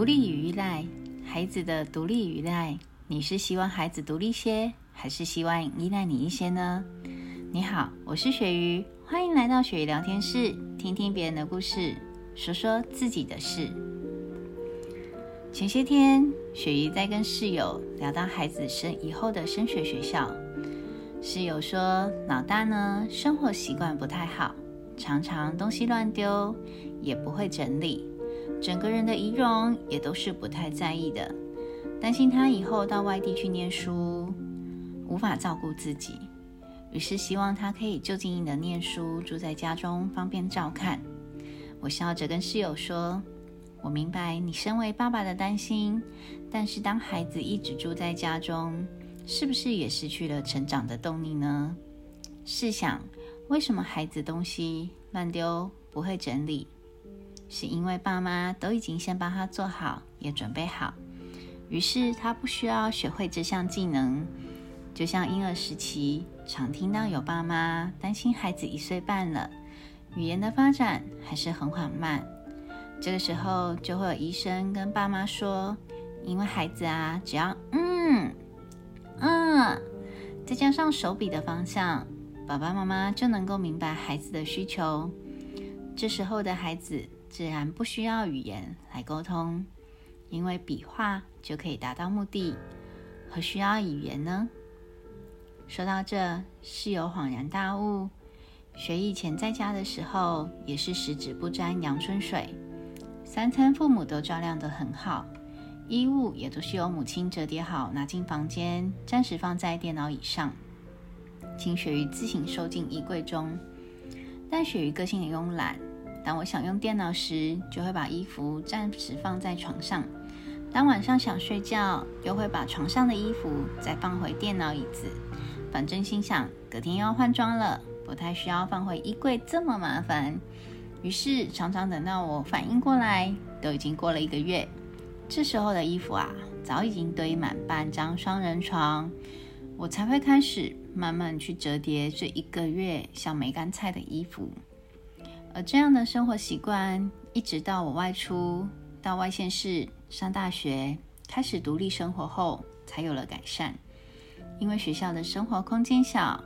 独立与依赖，孩子的独立与依赖，你是希望孩子独立些，还是希望依赖你一些呢？你好，我是雪鱼，欢迎来到雪鱼聊天室，听听别人的故事，说说自己的事。前些天，雪鱼在跟室友聊到孩子升以后的升学学校，室友说，老大呢，生活习惯不太好，常常东西乱丢，也不会整理。整个人的仪容也都是不太在意的，担心他以后到外地去念书无法照顾自己，于是希望他可以就近的念书，住在家中方便照看。我笑着跟室友说：“我明白你身为爸爸的担心，但是当孩子一直住在家中，是不是也失去了成长的动力呢？试想，为什么孩子东西乱丢，不会整理？”是因为爸妈都已经先帮他做好，也准备好，于是他不需要学会这项技能。就像婴儿时期，常听到有爸妈担心孩子一岁半了，语言的发展还是很缓慢，这个时候就会有医生跟爸妈说，因为孩子啊，只要嗯嗯，再加上手笔的方向，爸爸妈妈就能够明白孩子的需求。这时候的孩子。自然不需要语言来沟通，因为笔画就可以达到目的，何需要语言呢？说到这，室友恍然大悟：学以前在家的时候，也是十指不沾阳春水，三餐父母都照料得很好，衣物也都是由母亲折叠好拿进房间，暂时放在电脑椅上，请雪鱼自行收进衣柜中。但雪鱼个性也慵懒。当我想用电脑时，就会把衣服暂时放在床上；当晚上想睡觉，又会把床上的衣服再放回电脑椅子。反正心想隔天又要换装了，不太需要放回衣柜这么麻烦。于是常常等到我反应过来，都已经过了一个月。这时候的衣服啊，早已经堆满半张双人床，我才会开始慢慢去折叠这一个月像梅干菜的衣服。而这样的生活习惯，一直到我外出到外县市上大学，开始独立生活后，才有了改善。因为学校的生活空间小，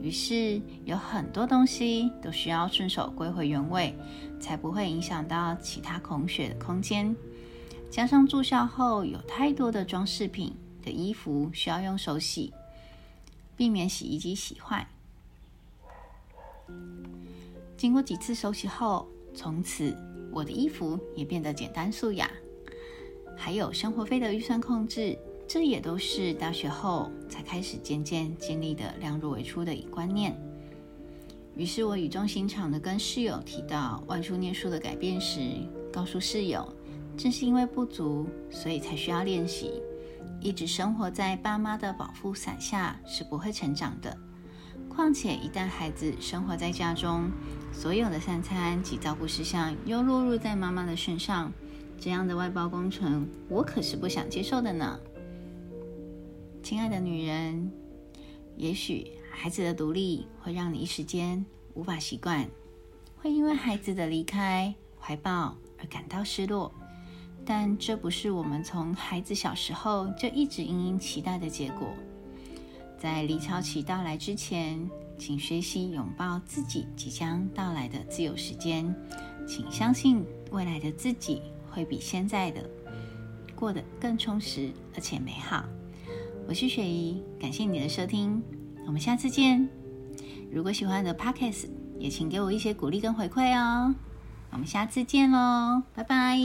于是有很多东西都需要顺手归回原位，才不会影响到其他空穴的空间。加上住校后有太多的装饰品的衣服需要用手洗，避免洗衣机洗坏。经过几次手洗后，从此我的衣服也变得简单素雅。还有生活费的预算控制，这也都是大学后才开始渐渐建立的量入为出的观念。于是我语重心长的跟室友提到外出念书的改变时，告诉室友，正是因为不足，所以才需要练习。一直生活在爸妈的保护伞下是不会成长的。况且，一旦孩子生活在家中，所有的三餐及照顾事项又落入在妈妈的身上，这样的外包工程，我可是不想接受的呢。亲爱的女人，也许孩子的独立会让你一时间无法习惯，会因为孩子的离开怀抱而感到失落，但这不是我们从孩子小时候就一直殷殷期待的结果。在离巢期到来之前，请学习拥抱自己即将到来的自由时间。请相信未来的自己会比现在的过得更充实而且美好。我是雪姨，感谢你的收听，我们下次见。如果喜欢的 Podcast，也请给我一些鼓励跟回馈哦。我们下次见喽，拜拜。